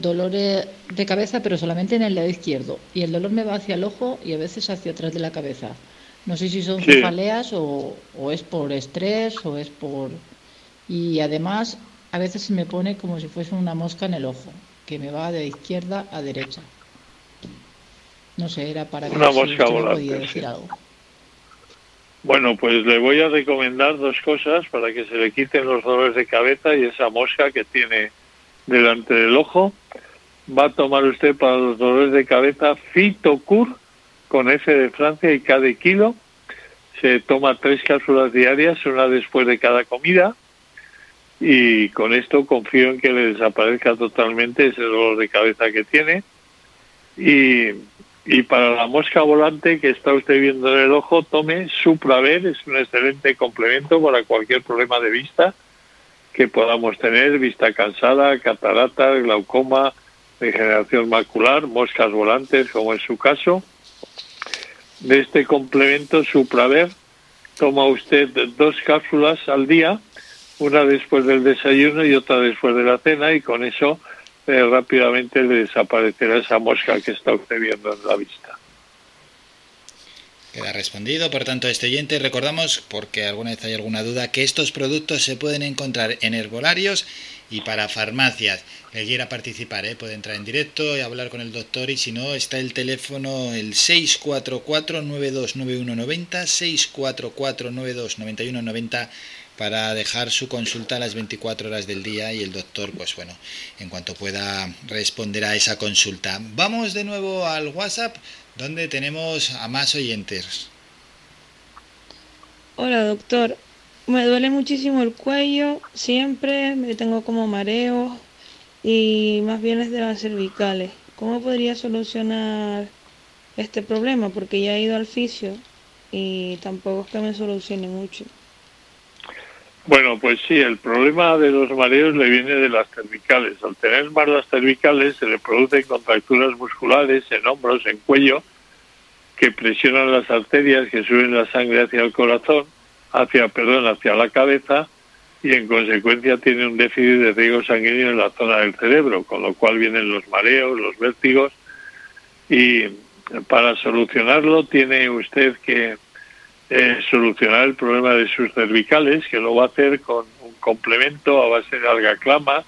dolores de cabeza, pero solamente en el lado izquierdo. Y el dolor me va hacia el ojo y a veces hacia atrás de la cabeza. No sé si son cefaleas o, o es por estrés o es por... Y además a veces se me pone como si fuese una mosca en el ojo, que me va de izquierda a derecha. No sé, era para que una mosca volante, decir algo. Bueno, pues le voy a recomendar dos cosas para que se le quiten los dolores de cabeza y esa mosca que tiene delante del ojo. Va a tomar usted para los dolores de cabeza Fitocur con F de Francia y K de kilo. Se toma tres cápsulas diarias, una después de cada comida. Y con esto confío en que le desaparezca totalmente ese dolor de cabeza que tiene. Y y para la mosca volante que está usted viendo en el ojo, tome Supraver, es un excelente complemento para cualquier problema de vista que podamos tener, vista cansada, catarata, glaucoma, degeneración macular, moscas volantes, como es su caso. De este complemento Supraver, toma usted dos cápsulas al día, una después del desayuno y otra después de la cena, y con eso eh, rápidamente le desaparecerá esa mosca que está usted viendo en la vista. Queda respondido, por tanto, este oyente. Recordamos, porque alguna vez hay alguna duda, que estos productos se pueden encontrar en herbolarios y para farmacias. El quiera participar, ¿eh? puede entrar en directo y hablar con el doctor. Y si no, está el teléfono el 644-929190, 644-929190 para dejar su consulta a las 24 horas del día y el doctor, pues bueno, en cuanto pueda responder a esa consulta. Vamos de nuevo al WhatsApp, donde tenemos a más oyentes. Hola doctor, me duele muchísimo el cuello, siempre me tengo como mareo y más bien es de las cervicales. ¿Cómo podría solucionar este problema? Porque ya he ido al fisio y tampoco es que me solucione mucho. Bueno, pues sí, el problema de los mareos le viene de las cervicales. Al tener las cervicales se le producen contracturas musculares en hombros, en cuello, que presionan las arterias que suben la sangre hacia el corazón, hacia, perdón, hacia la cabeza y en consecuencia tiene un déficit de riego sanguíneo en la zona del cerebro, con lo cual vienen los mareos, los vértigos y para solucionarlo tiene usted que eh, solucionar el problema de sus cervicales, que lo va a hacer con un complemento a base de alga clama,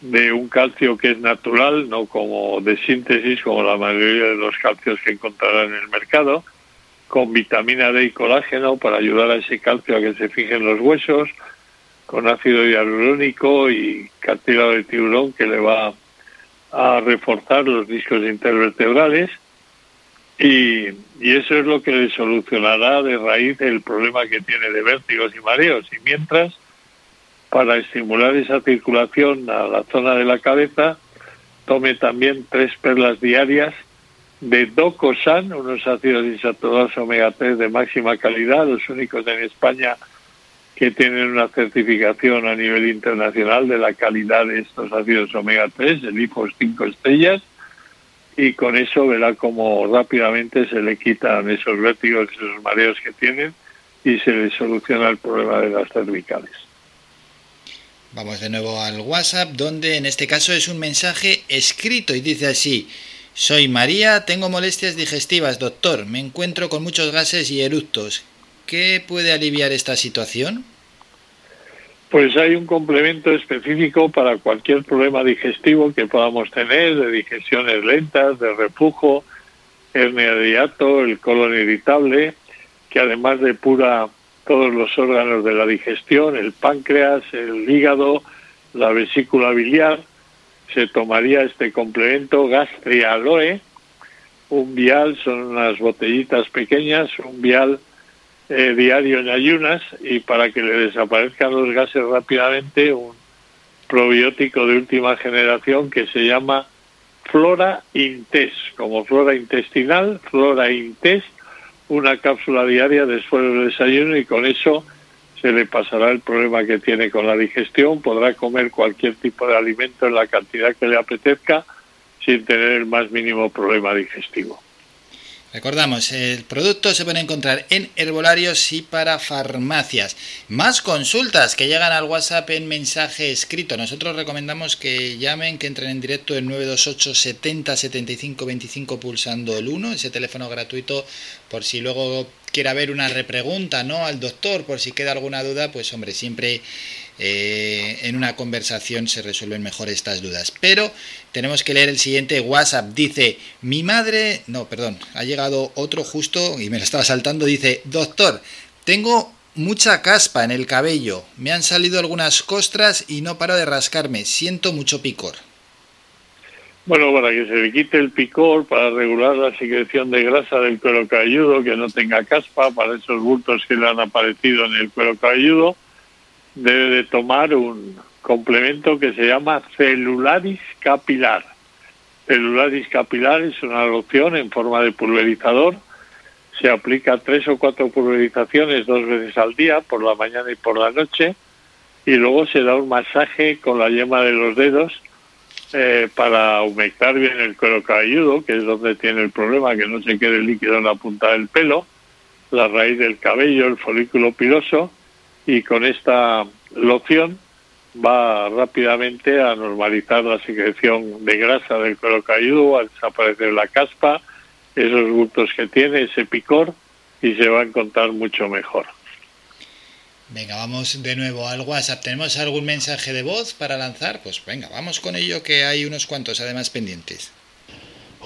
de un calcio que es natural, no como de síntesis, como la mayoría de los calcios que encontrará en el mercado, con vitamina D y colágeno para ayudar a ese calcio a que se fije en los huesos, con ácido hialurónico y cartílago de tiburón que le va a reforzar los discos intervertebrales y, eso es lo que le solucionará de raíz el problema que tiene de vértigos y mareos. Y mientras, para estimular esa circulación a la zona de la cabeza, tome también tres perlas diarias de Docosan, unos ácidos insaturados omega 3 de máxima calidad, los únicos en España que tienen una certificación a nivel internacional de la calidad de estos ácidos omega 3, el IFOS 5 estrellas, y con eso verá cómo rápidamente se le quitan esos vértigos, esos mareos que tienen y se le soluciona el problema de las cervicales. Vamos de nuevo al WhatsApp, donde en este caso es un mensaje escrito y dice así, soy María, tengo molestias digestivas, doctor, me encuentro con muchos gases y eructos. ¿Qué puede aliviar esta situación? Pues hay un complemento específico para cualquier problema digestivo que podamos tener, de digestiones lentas, de reflujo, hernia de hiato, el colon irritable, que además depura todos los órganos de la digestión, el páncreas, el hígado, la vesícula biliar, se tomaría este complemento gastrialoe, un vial, son unas botellitas pequeñas, un vial eh, diario en ayunas y para que le desaparezcan los gases rápidamente un probiótico de última generación que se llama Flora Intes, como flora intestinal, Flora Intes, una cápsula diaria después del desayuno y con eso se le pasará el problema que tiene con la digestión, podrá comer cualquier tipo de alimento en la cantidad que le apetezca sin tener el más mínimo problema digestivo. Recordamos, el producto se puede encontrar en herbolarios y para farmacias. Más consultas que llegan al WhatsApp en mensaje escrito. Nosotros recomendamos que llamen, que entren en directo el 928 70 75 25 pulsando el 1, ese teléfono gratuito, por si luego quiera ver una repregunta ¿no? al doctor, por si queda alguna duda, pues hombre, siempre eh, en una conversación se resuelven mejor estas dudas. Pero tenemos que leer el siguiente WhatsApp. Dice, mi madre, no, perdón, ha llegado otro justo y me lo estaba saltando. Dice, doctor, tengo mucha caspa en el cabello, me han salido algunas costras y no paro de rascarme, siento mucho picor. Bueno, para que se le quite el picor, para regular la secreción de grasa del cuero cabelludo, que no tenga caspa, para esos bultos que le han aparecido en el cuero cabelludo, debe de tomar un complemento que se llama celularis capilar. Celularis capilar es una loción en forma de pulverizador. Se aplica tres o cuatro pulverizaciones dos veces al día, por la mañana y por la noche, y luego se da un masaje con la yema de los dedos eh, para humectar bien el cuero cabelludo, que es donde tiene el problema, que no se quede líquido en la punta del pelo, la raíz del cabello, el folículo piloso, y con esta loción va rápidamente a normalizar la secreción de grasa del cuero cabelludo, a desaparecer la caspa, esos gustos que tiene, ese picor, y se va a encontrar mucho mejor. Venga, vamos de nuevo al WhatsApp. ¿Tenemos algún mensaje de voz para lanzar? Pues venga, vamos con ello, que hay unos cuantos además pendientes.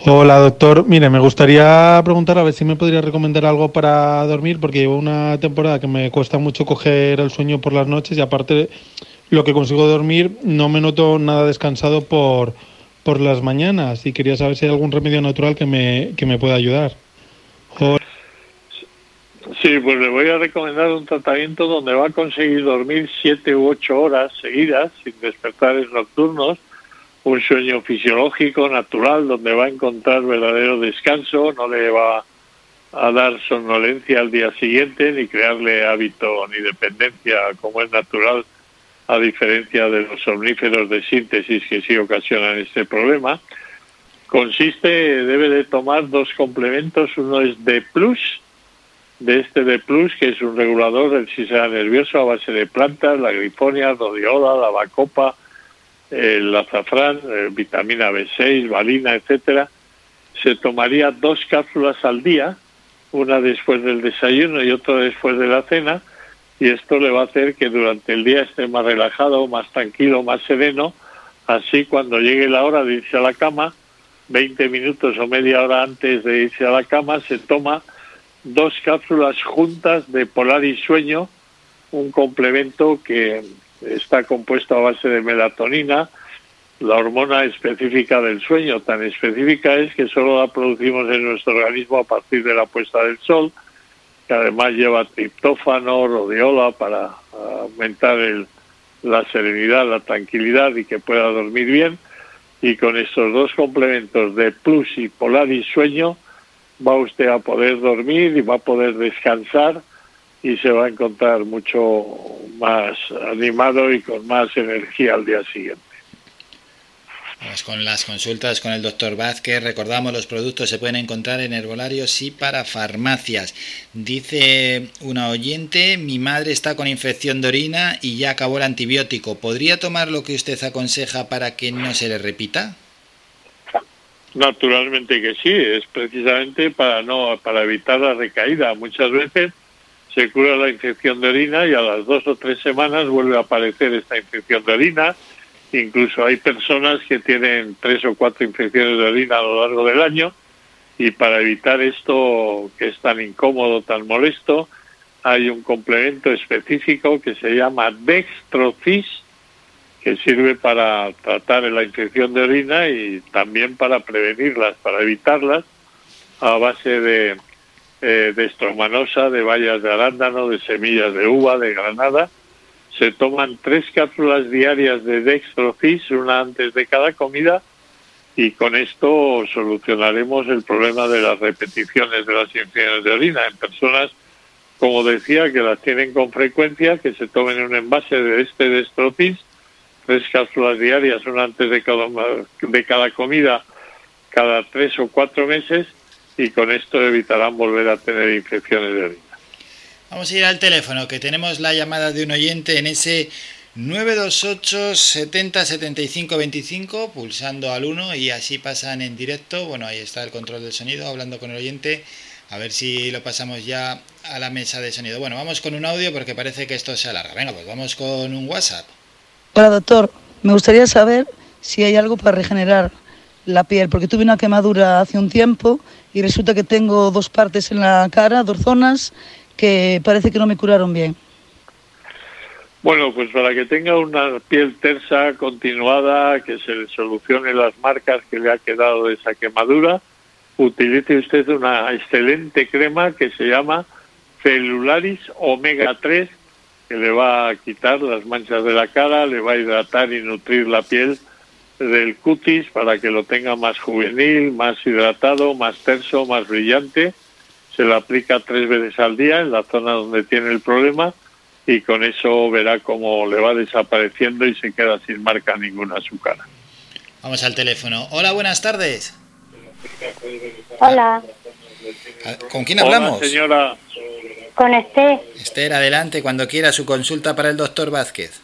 Hola doctor, mire, me gustaría preguntar a ver si me podría recomendar algo para dormir, porque llevo una temporada que me cuesta mucho coger el sueño por las noches y aparte lo que consigo dormir no me noto nada descansado por, por las mañanas y quería saber si hay algún remedio natural que me, que me pueda ayudar. Sí, pues le voy a recomendar un tratamiento donde va a conseguir dormir siete u ocho horas seguidas sin despertares nocturnos un sueño fisiológico, natural, donde va a encontrar verdadero descanso, no le va a dar somnolencia al día siguiente, ni crearle hábito ni dependencia como es natural, a diferencia de los somníferos de síntesis que sí ocasionan este problema. Consiste, debe de tomar dos complementos, uno es de plus, de este de plus, que es un regulador del sistema nervioso a base de plantas, la grifonia, rodiola, la bacopa, el azafrán, eh, vitamina B6, valina, etcétera, se tomaría dos cápsulas al día, una después del desayuno y otra después de la cena, y esto le va a hacer que durante el día esté más relajado, más tranquilo, más sereno, así cuando llegue la hora de irse a la cama, 20 minutos o media hora antes de irse a la cama, se toma dos cápsulas juntas de Polar y Sueño, un complemento que está compuesto a base de melatonina, la hormona específica del sueño, tan específica es que solo la producimos en nuestro organismo a partir de la puesta del sol, que además lleva triptófano, rodiola para aumentar el, la serenidad, la tranquilidad y que pueda dormir bien. Y con estos dos complementos de plus y polar y sueño, va usted a poder dormir y va a poder descansar y se va a encontrar mucho más animado y con más energía al día siguiente. Pues con las consultas con el doctor Vázquez, recordamos los productos se pueden encontrar en herbolarios y para farmacias. Dice una oyente, mi madre está con infección de orina y ya acabó el antibiótico. ¿Podría tomar lo que usted aconseja para que no se le repita? Naturalmente que sí, es precisamente para no para evitar la recaída. Muchas veces se cura la infección de orina y a las dos o tres semanas vuelve a aparecer esta infección de orina. Incluso hay personas que tienen tres o cuatro infecciones de orina a lo largo del año y para evitar esto que es tan incómodo, tan molesto, hay un complemento específico que se llama Dextrocis, que sirve para tratar la infección de orina y también para prevenirlas, para evitarlas, a base de eh, de estromanosa, de bayas de arándano, de semillas de uva, de granada. Se toman tres cápsulas diarias de dextrofis, una antes de cada comida, y con esto solucionaremos el problema de las repeticiones de las infecciones de orina en personas, como decía, que las tienen con frecuencia, que se tomen un envase de este dextrofis, tres cápsulas diarias, una antes de cada, de cada comida, cada tres o cuatro meses, y con esto evitarán volver a tener infecciones de orina. Vamos a ir al teléfono, que tenemos la llamada de un oyente en ese 928 70 75 25, pulsando al 1 y así pasan en directo. Bueno, ahí está el control del sonido, hablando con el oyente. A ver si lo pasamos ya a la mesa de sonido. Bueno, vamos con un audio porque parece que esto se alarga. Venga, pues vamos con un WhatsApp. Hola, doctor. Me gustaría saber si hay algo para regenerar la piel, porque tuve una quemadura hace un tiempo y resulta que tengo dos partes en la cara, dos zonas, que parece que no me curaron bien. Bueno, pues para que tenga una piel tersa, continuada, que se le solucione las marcas que le ha quedado de esa quemadura, utilice usted una excelente crema que se llama Celularis Omega 3, que le va a quitar las manchas de la cara, le va a hidratar y nutrir la piel del cutis para que lo tenga más juvenil, más hidratado, más terso, más brillante. Se lo aplica tres veces al día en la zona donde tiene el problema y con eso verá cómo le va desapareciendo y se queda sin marca ninguna a su cara. Vamos al teléfono. Hola, buenas tardes. Hola. Ah, ¿Con quién hablamos? señora. Con Esther. Esther, adelante, cuando quiera su consulta para el doctor Vázquez.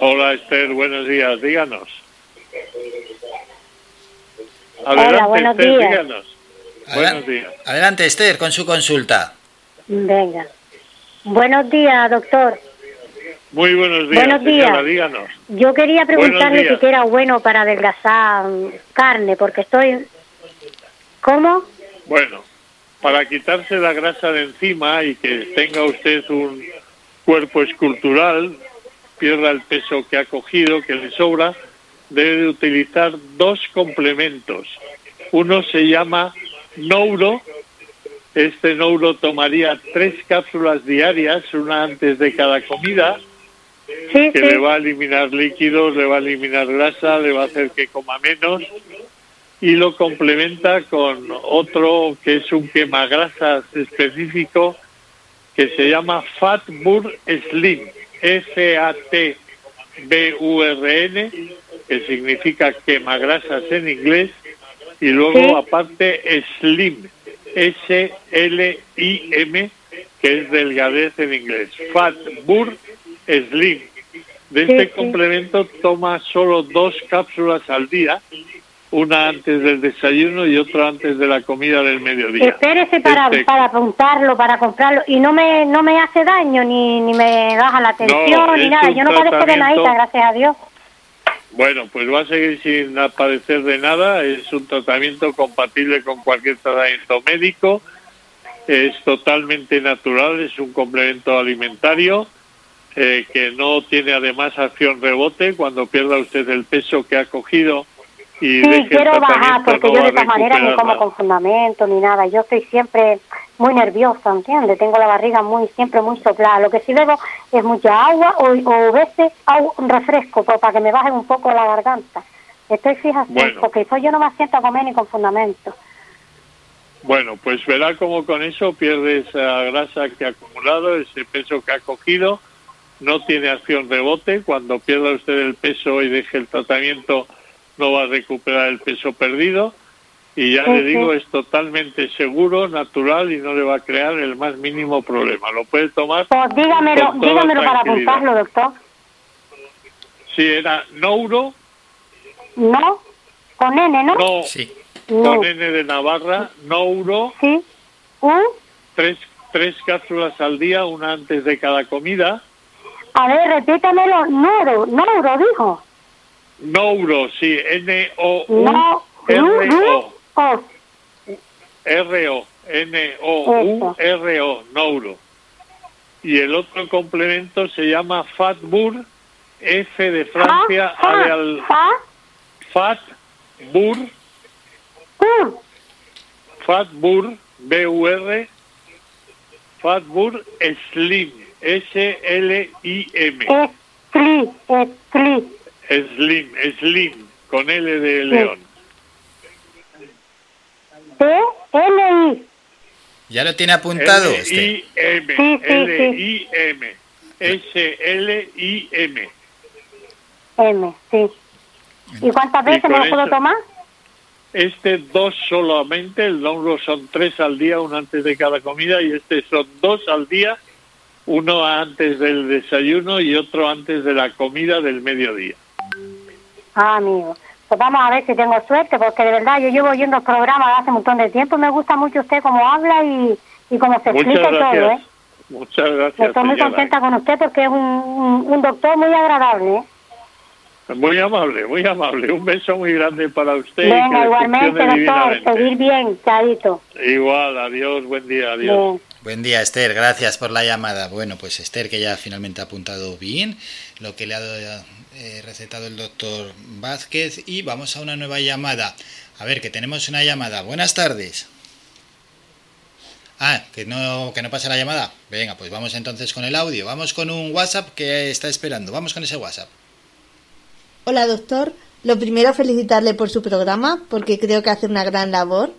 Hola Esther, buenos días, díganos. Hola, buenos días. díganos. Buenos días. Adelante Esther, con su consulta. Venga. Buenos días, doctor. Muy buenos días, Buenos señora, días. díganos. Yo quería preguntarle días. si era bueno para adelgazar carne, porque estoy... ¿Cómo? Bueno, para quitarse la grasa de encima y que tenga usted un cuerpo escultural, pierda el peso que ha cogido, que le sobra, debe de utilizar dos complementos. Uno se llama Nouro. Este Nouro tomaría tres cápsulas diarias, una antes de cada comida, que le va a eliminar líquidos, le va a eliminar grasa, le va a hacer que coma menos y lo complementa con otro que es un quemagrasas específico que se llama Fatbur Slim, F-A-T-B-U-R-N, que significa quemagrasas en inglés, y luego Sí. aparte Slim, S-L-I-M, que es delgadez en inglés. Fatbur Slim. De este sí. complemento toma solo dos cápsulas al día, una antes del desayuno y otra antes de la comida del mediodía. Espérese para, Este- para apuntarlo, para comprarlo. Y no me, no me hace daño, ni, ni me baja la tensión, ni nada. Yo no padezco de nada, gracias a Dios. Bueno, pues va a seguir sin padecer de nada. Es un tratamiento compatible con cualquier tratamiento médico. Es totalmente natural, es un complemento alimentario eh, que no tiene además acción rebote. Cuando pierda usted el peso que ha cogido y Sí, quiero bajar, porque yo de esta manera ni como nada. con fundamento ni nada. Yo estoy siempre muy nerviosa, ¿entiendes? Tengo la barriga muy siempre muy soplada. Lo que sí bebo es mucha agua o, o veces agua, un refresco para que me baje un poco la garganta. Estoy fija, Bueno. porque después yo no me siento a comer ni con fundamento. Bueno, pues verá cómo con eso pierde esa grasa que ha acumulado, ese peso que ha cogido, no tiene acción rebote. Cuando pierda usted el peso y deje el tratamiento, no va a recuperar el peso perdido. Y ya le digo, es totalmente seguro, natural y no le va a crear el más mínimo problema. Lo puede tomar. Pues dígamelo, Con toda dígamelo para apuntarlo, doctor. Si era Nouro, ¿No? Con N, ¿no? no, Sí. No. con N de Navarra, Nouro, Sí. ¿U? tres, tres cápsulas al día, una antes de cada comida. A ver, repítamelo. Neuro, Neuro, dijo. Nouro, sí, No, N-O-U-R-O. O. R-O, N-O-U-R-O, Nouro. Y el otro complemento se llama Fatbur, F de Francia, Fa, A de fa, al, fa, Fatbur, U. Fatbur, B-U-R, Fatbur Slim, S-L-I-M, Escli, escli. Slim, Slim, con L de León. T, L, I. ¿Ya lo tiene apuntado? Esther? L-I-M, Sí, sí, sí. L-I-M, S-L-I-M. M, sí. ¿Y cuántas Y veces me lo puedo tomar? Este dos solamente, el download son tres al día, uno antes de cada comida, y este son dos al día, uno antes del desayuno y otro antes de la comida del mediodía. Ah, amigo. Pues vamos a ver si tengo suerte, porque de verdad yo llevo oyendo el programa hace un montón de tiempo. Me gusta mucho usted cómo habla y, y cómo se explica todo, ¿eh? Muchas gracias. Estoy muy contenta con usted porque es un, un, doctor muy agradable. ¿eh? Muy amable, muy amable. Un beso muy grande para usted. Venga, igualmente, doctor. Seguir bien, Chadito. Igual, adiós, buen día, adiós. Buen día, Esther. Gracias por la llamada. Bueno, pues Esther, que ya finalmente ha apuntado bien lo que le ha eh, recetado el doctor Vázquez. Y vamos a una nueva llamada. A ver, que tenemos una llamada. Buenas tardes. Ah, que no, que no pasa la llamada. Venga, pues vamos entonces con el audio. Vamos con un WhatsApp que está esperando. Vamos con ese WhatsApp. Hola, doctor. Lo primero, felicitarle por su programa, porque creo que hace una gran labor.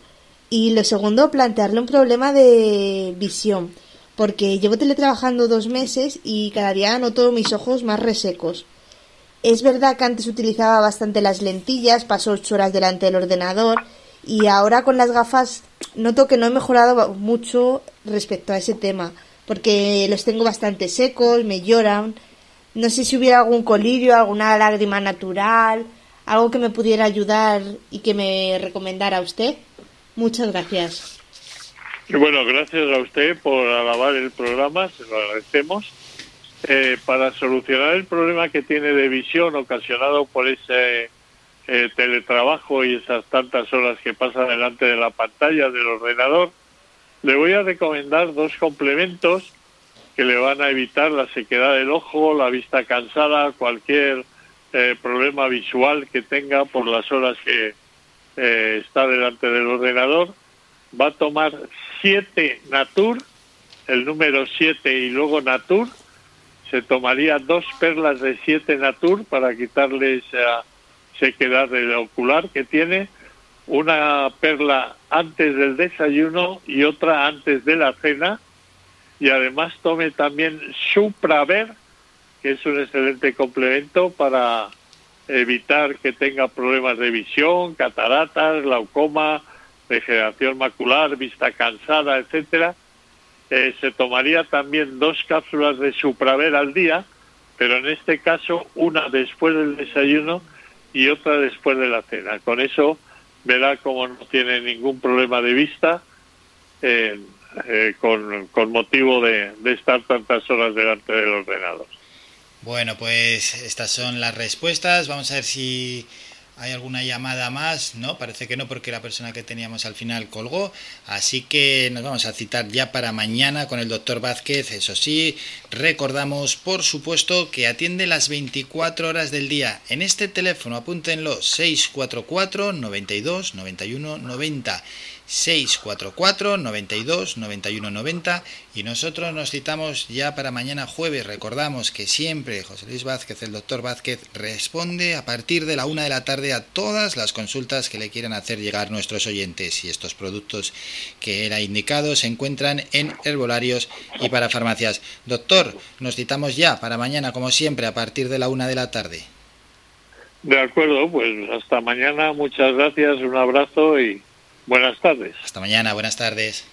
Y lo segundo, plantearle un problema de visión, porque llevo teletrabajando dos meses y cada día noto mis ojos más resecos. Es verdad que antes utilizaba bastante las lentillas, paso ocho horas delante del ordenador y ahora con las gafas noto que no he mejorado mucho respecto a ese tema, porque los tengo bastante secos, me lloran. No sé si hubiera algún colirio, alguna lágrima natural, algo que me pudiera ayudar y que me recomendara usted. Muchas gracias. Bueno, gracias a usted por alabar el programa, se lo agradecemos. Eh, para solucionar el problema que tiene de visión ocasionado por ese eh, teletrabajo y esas tantas horas que pasa delante de la pantalla del ordenador, le voy a recomendar dos complementos que le van a evitar la sequedad del ojo, la vista cansada, cualquier eh, problema visual que tenga por las horas que eh, está delante del ordenador. Va a tomar 7 Natur, el número 7 y luego Natur. Se tomaría dos perlas de 7 Natur para quitarle esa sequedad del ocular que tiene. Una perla antes del desayuno y otra antes de la cena y además tome también Supraver, que es un excelente complemento para evitar que tenga problemas de visión, cataratas, glaucoma, degeneración macular, vista cansada, etcétera. Eh, se tomaría también dos cápsulas de Supraver al día, pero en este caso una después del desayuno y otra después de la cena. Con eso verá como no tiene ningún problema de vista. Eh, con, con, motivo de, de, estar tantas horas delante del ordenador. Bueno, pues estas son las respuestas. Vamos a ver si hay alguna llamada más. No, parece que no, porque la persona que teníamos al final colgó. Así que nos vamos a citar ya para mañana con el doctor Vázquez. Eso sí, recordamos, por supuesto, que atiende las 24 horas del día. En este teléfono, apúntenlo, 644 92 91 90. 644 92 91 90 y nosotros nos citamos ya para mañana jueves. Recordamos que siempre José Luis Vázquez, el doctor Vázquez, responde a partir de la una de la tarde a todas las consultas que le quieran hacer llegar nuestros oyentes y estos productos que era indicado se encuentran en herbolarios y para farmacias. Doctor, nos citamos ya para mañana como siempre a partir de la una de la tarde. De acuerdo, pues hasta mañana, muchas gracias, un abrazo y Buenas tardes. Hasta mañana, buenas tardes.